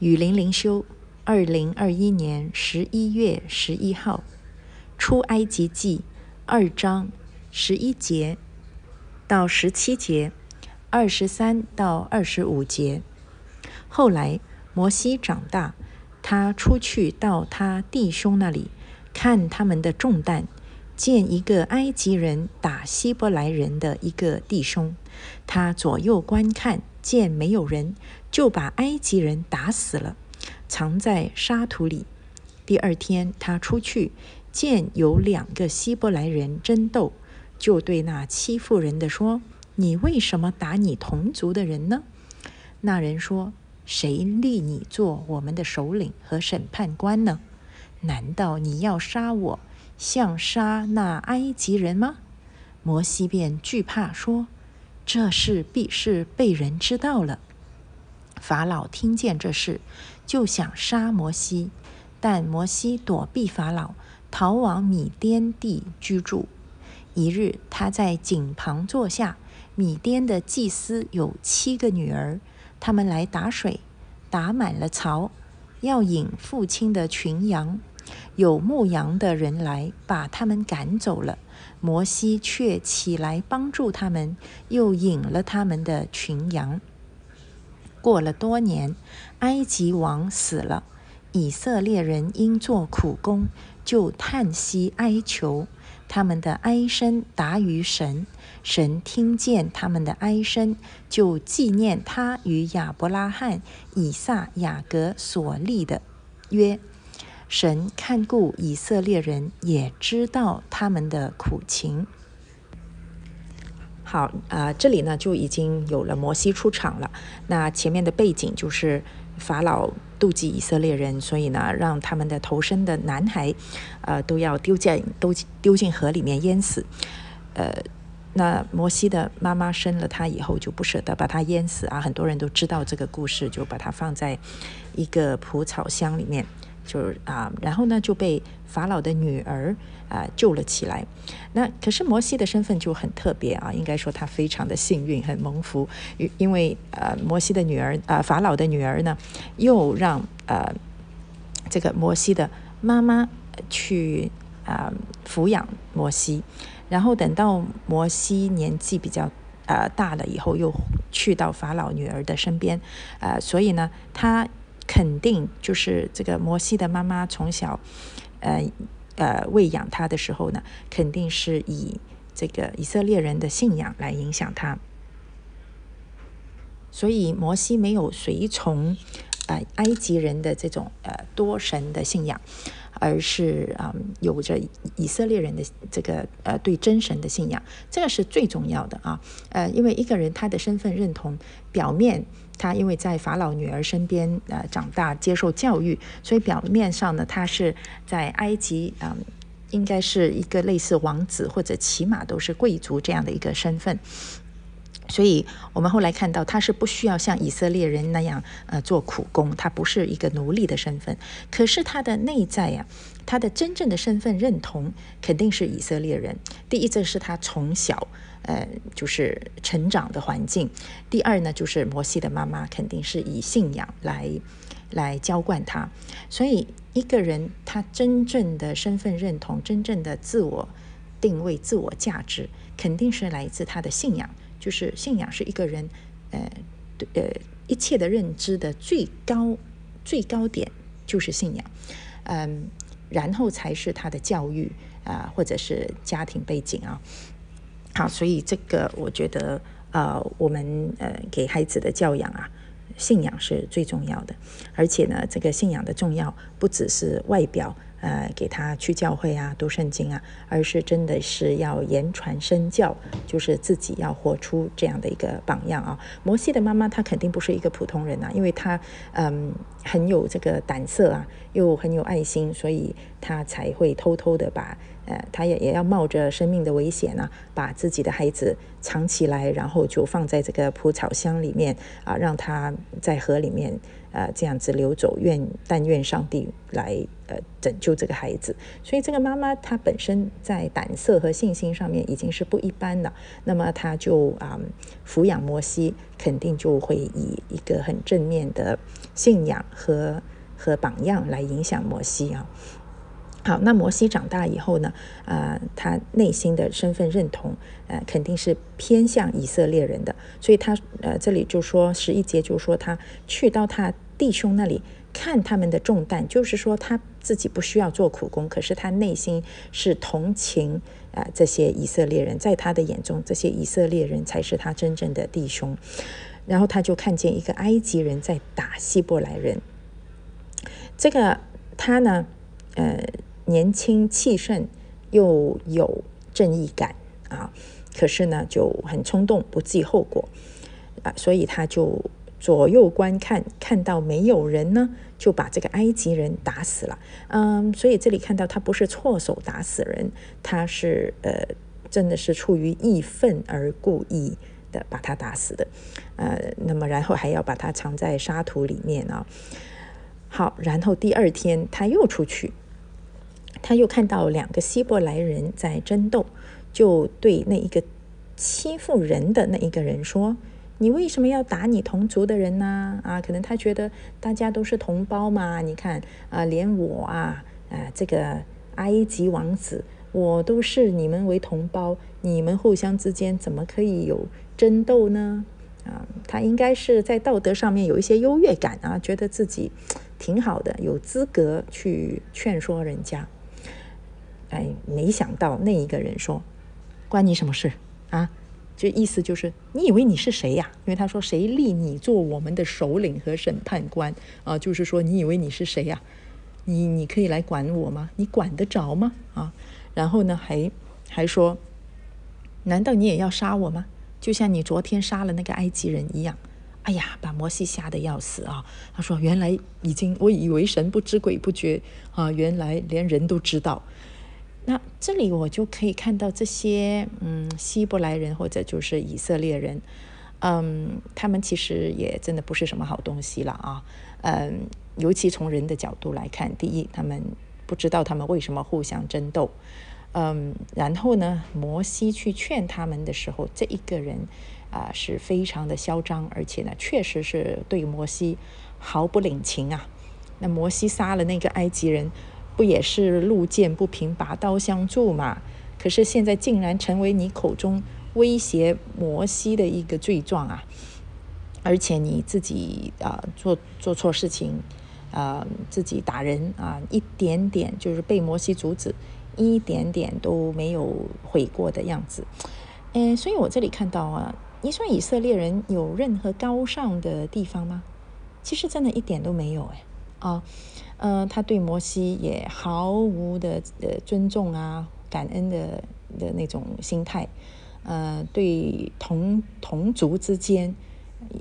雨林灵修，二零二一年十一月十一号，出埃及记二章十一节到十七节，二十三到二十五节。后来摩西长大，他出去到他弟兄那里，看他们的重担，见一个埃及人打希伯来人的一个弟兄，他左右观看。见没有人，就把埃及人打死了，藏在沙土里。第二天，他出去见有两个希伯来人争斗，就对那欺负人的说：“你为什么打你同族的人呢？”那人说：“谁立你做我们的首领和审判官呢？难道你要杀我，像杀那埃及人吗？”摩西便惧怕说。这事必是被人知道了。法老听见这事，就想杀摩西，但摩西躲避法老，逃往米甸地居住。一日，他在井旁坐下，米甸的祭司有七个女儿，他们来打水，打满了槽，要引父亲的群羊。有牧羊的人来，把他们赶走了。摩西却起来帮助他们，又引了他们的群羊。过了多年，埃及王死了，以色列人因做苦工，就叹息哀求，他们的哀声达于神。神听见他们的哀声，就纪念他与亚伯拉罕、以撒、雅各所立的约。神看顾以色列人，也知道他们的苦情。好，啊，这里呢就已经有了摩西出场了。那前面的背景就是法老妒忌以色列人，所以呢让他们的头生的男孩，呃，都要丢进都丢进河里面淹死。呃，那摩西的妈妈生了他以后就不舍得把他淹死啊，很多人都知道这个故事，就把他放在一个蒲草箱里面。就是啊，然后呢就被法老的女儿啊救了起来。那可是摩西的身份就很特别啊，应该说他非常的幸运，很蒙福，因为呃摩西的女儿啊法老的女儿呢，又让呃这个摩西的妈妈去啊抚养摩西，然后等到摩西年纪比较呃大了以后，又去到法老女儿的身边，呃，所以呢他。肯定就是这个摩西的妈妈从小，呃呃喂养他的时候呢，肯定是以这个以色列人的信仰来影响他，所以摩西没有随从呃埃及人的这种呃多神的信仰。而是啊，有着以色列人的这个呃对真神的信仰，这个是最重要的啊。呃，因为一个人他的身份认同，表面他因为在法老女儿身边呃长大接受教育，所以表面上呢，他是在埃及啊，应该是一个类似王子或者起码都是贵族这样的一个身份。所以我们后来看到，他是不需要像以色列人那样，呃，做苦工，他不是一个奴隶的身份。可是他的内在呀，他的真正的身份认同肯定是以色列人。第一，这是他从小，呃，就是成长的环境；第二呢，就是摩西的妈妈肯定是以信仰来来浇灌他。所以一个人他真正的身份认同、真正的自我定位、自我价值，肯定是来自他的信仰。就是信仰是一个人，呃，呃，一切的认知的最高最高点就是信仰，嗯，然后才是他的教育啊，或者是家庭背景啊。好，所以这个我觉得，呃，我们呃给孩子的教养啊，信仰是最重要的，而且呢，这个信仰的重要不只是外表。呃，给他去教会啊，读圣经啊，而是真的是要言传身教，就是自己要活出这样的一个榜样啊。摩西的妈妈她肯定不是一个普通人呐，因为她嗯很有这个胆色啊，又很有爱心，所以她才会偷偷的把呃，他也也要冒着生命的危险呢，把自己的孩子藏起来，然后就放在这个蒲草箱里面啊，让他在河里面呃这样子流走，愿但愿上帝来呃拯救这个孩子。所以这个妈妈她本身在胆色和信心上面已经是不一般的，那么她就啊抚养摩西，肯定就会以一个很正面的信仰和和榜样来影响摩西啊。好，那摩西长大以后呢？啊，他内心的身份认同，呃，肯定是偏向以色列人的。所以他，呃，这里就说十一节就说他去到他弟兄那里看他们的重担，就是说他自己不需要做苦工，可是他内心是同情啊这些以色列人，在他的眼中，这些以色列人才是他真正的弟兄。然后他就看见一个埃及人在打希伯来人，这个他呢，呃。年轻气盛，又有正义感啊，可是呢就很冲动，不计后果啊，所以他就左右观看，看到没有人呢，就把这个埃及人打死了。嗯，所以这里看到他不是错手打死人，他是呃真的是出于义愤而故意的把他打死的。呃，那么然后还要把他藏在沙土里面啊。好，然后第二天他又出去。他又看到两个希伯来人在争斗，就对那一个欺负人的那一个人说：“你为什么要打你同族的人呢？啊，可能他觉得大家都是同胞嘛。你看啊，连我啊，啊，这个埃及王子，我都视你们为同胞，你们互相之间怎么可以有争斗呢？啊，他应该是在道德上面有一些优越感啊，觉得自己挺好的，有资格去劝说人家。”哎，没想到那一个人说：“关你什么事啊？”就意思就是，你以为你是谁呀？因为他说：“谁立你做我们的首领和审判官啊？”就是说，你以为你是谁呀？你你可以来管我吗？你管得着吗？啊？然后呢，还还说：“难道你也要杀我吗？就像你昨天杀了那个埃及人一样。”哎呀，把摩西吓得要死啊！他说：“原来已经，我以为神不知鬼不觉啊，原来连人都知道。”那这里我就可以看到这些嗯希伯来人或者就是以色列人，嗯，他们其实也真的不是什么好东西了啊，嗯，尤其从人的角度来看，第一，他们不知道他们为什么互相争斗，嗯，然后呢，摩西去劝他们的时候，这一个人啊是非常的嚣张，而且呢，确实是对摩西毫不领情啊。那摩西杀了那个埃及人。不也是路见不平拔刀相助嘛？可是现在竟然成为你口中威胁摩西的一个罪状啊！而且你自己啊做做错事情，啊自己打人啊，一点点就是被摩西阻止，一点点都没有悔过的样子。嗯，所以我这里看到啊，你说以色列人有任何高尚的地方吗？其实真的一点都没有哎啊。呃，他对摩西也毫无的呃尊重啊，感恩的的那种心态，呃，对同同族之间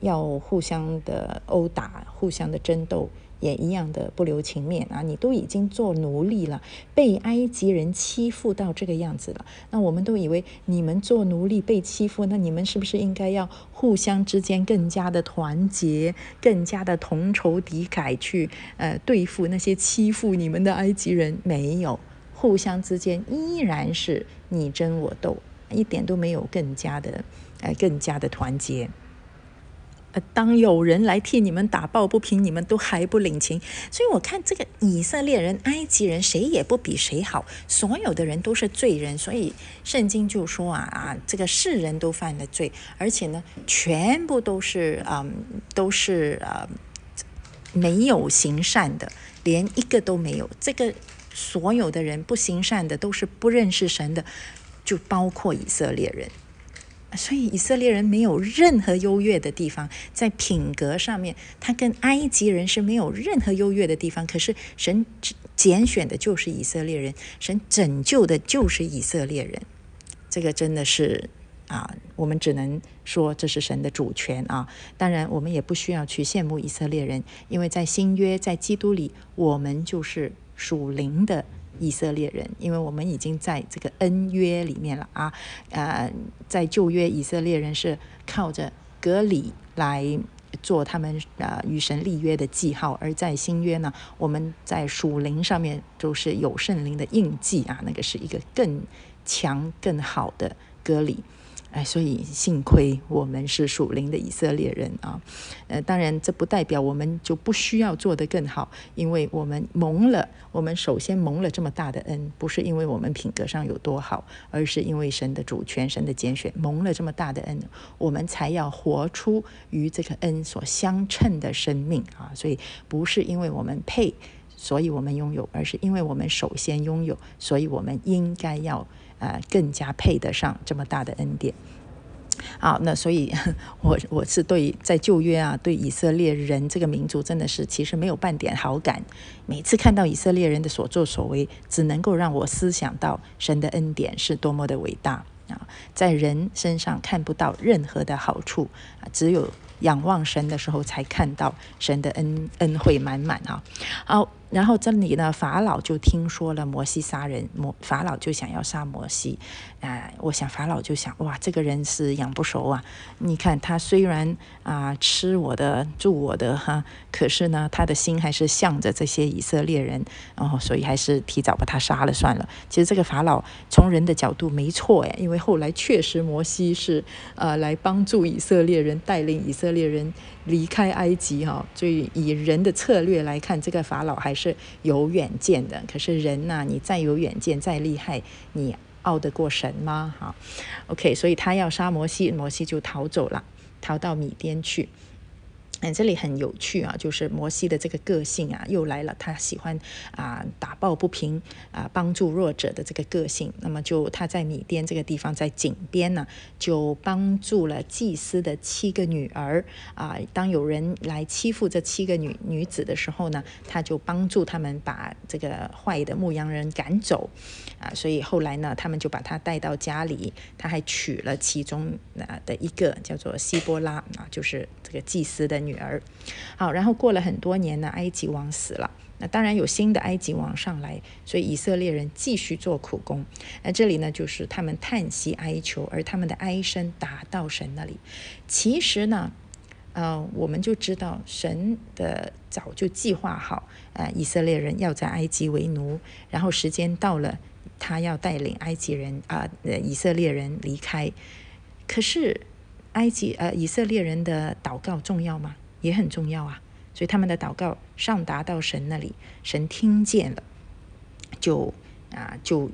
要互相的殴打、互相的争斗。也一样的不留情面啊！你都已经做奴隶了，被埃及人欺负到这个样子了，那我们都以为你们做奴隶被欺负，那你们是不是应该要互相之间更加的团结，更加的同仇敌忾去呃对付那些欺负你们的埃及人？没有，互相之间依然是你争我斗，一点都没有更加的呃更加的团结。当有人来替你们打抱不平，你们都还不领情，所以我看这个以色列人、埃及人谁也不比谁好，所有的人都是罪人，所以圣经就说啊啊，这个世人都犯了罪，而且呢，全部都是啊，都是啊，没有行善的，连一个都没有。这个所有的人不行善的，都是不认识神的，就包括以色列人。所以以色列人没有任何优越的地方，在品格上面，他跟埃及人是没有任何优越的地方。可是神拣选的就是以色列人，神拯救的就是以色列人。这个真的是啊，我们只能说这是神的主权啊。当然，我们也不需要去羡慕以色列人，因为在新约，在基督里，我们就是属灵的以色列人，因为我们已经在这个恩约里面了啊。呃，在旧约，以色列人是靠着隔离来做他们呃与神立约的记号，而在新约呢，我们在属灵上面都是有圣灵的印记啊，那个是一个更强、更好的隔离。哎，所以幸亏我们是属灵的以色列人啊，呃，当然这不代表我们就不需要做得更好，因为我们蒙了，我们首先蒙了这么大的恩，不是因为我们品格上有多好，而是因为神的主权、神的拣选，蒙了这么大的恩，我们才要活出与这个恩所相称的生命啊，所以不是因为我们配，所以我们拥有，而是因为我们首先拥有，所以我们应该要。呃，更加配得上这么大的恩典。好，那所以，我我是对在旧约啊，对以色列人这个民族真的是其实没有半点好感。每次看到以色列人的所作所为，只能够让我思想到神的恩典是多么的伟大啊！在人身上看不到任何的好处啊，只有仰望神的时候才看到神的恩恩惠满满啊！好。然后这里呢，法老就听说了摩西杀人，摩法老就想要杀摩西。啊，我想法老就想，哇，这个人是养不熟啊！你看他虽然啊吃我的住我的哈，可是呢，他的心还是向着这些以色列人，哦，所以还是提早把他杀了算了。其实这个法老从人的角度没错哎，因为后来确实摩西是呃来帮助以色列人，带领以色列人离开埃及哈。所以以人的策略来看，这个法老还是有远见的。可是人呐，你再有远见，再厉害，你。傲得过神吗？哈，OK，所以他要杀摩西，摩西就逃走了，逃到米甸去。嗯，这里很有趣啊，就是摩西的这个个性啊，又来了。他喜欢啊打抱不平啊，帮助弱者的这个个性。那么就他在米甸这个地方，在井边呢，就帮助了祭司的七个女儿啊。当有人来欺负这七个女女子的时候呢，他就帮助他们把这个坏的牧羊人赶走啊。所以后来呢，他们就把他带到家里，他还娶了其中啊的一个叫做希波拉啊，就是这个祭司的。女儿，好，然后过了很多年呢，埃及王死了，那当然有新的埃及王上来，所以以色列人继续做苦工。那这里呢，就是他们叹息哀求，而他们的哀声达到神那里。其实呢，呃，我们就知道神的早就计划好，呃，以色列人要在埃及为奴，然后时间到了，他要带领埃及人啊，以色列人离开。可是。埃及呃，以色列人的祷告重要吗？也很重要啊。所以他们的祷告上达到神那里，神听见了，就啊就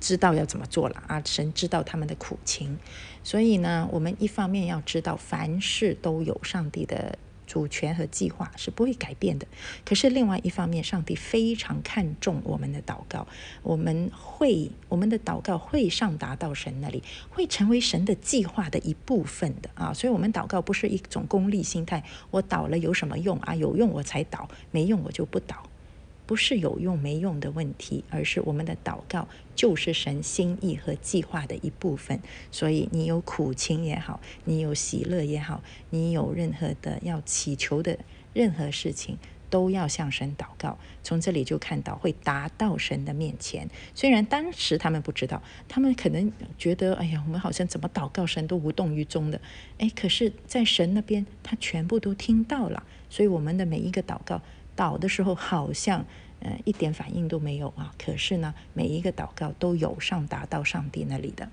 知道要怎么做了啊。神知道他们的苦情，所以呢，我们一方面要知道凡事都有上帝的。主权和计划是不会改变的。可是另外一方面，上帝非常看重我们的祷告，我们会我们的祷告会上达到神那里，会成为神的计划的一部分的啊！所以，我们祷告不是一种功利心态，我祷了有什么用啊？有用我才祷，没用我就不祷。不是有用没用的问题，而是我们的祷告就是神心意和计划的一部分。所以你有苦情也好，你有喜乐也好，你有任何的要祈求的任何事情，都要向神祷告。从这里就看到会达到神的面前。虽然当时他们不知道，他们可能觉得，哎呀，我们好像怎么祷告神都无动于衷的。哎，可是，在神那边，他全部都听到了。所以我们的每一个祷告。祷的时候好像，呃，一点反应都没有啊。可是呢，每一个祷告都有上达到上帝那里的。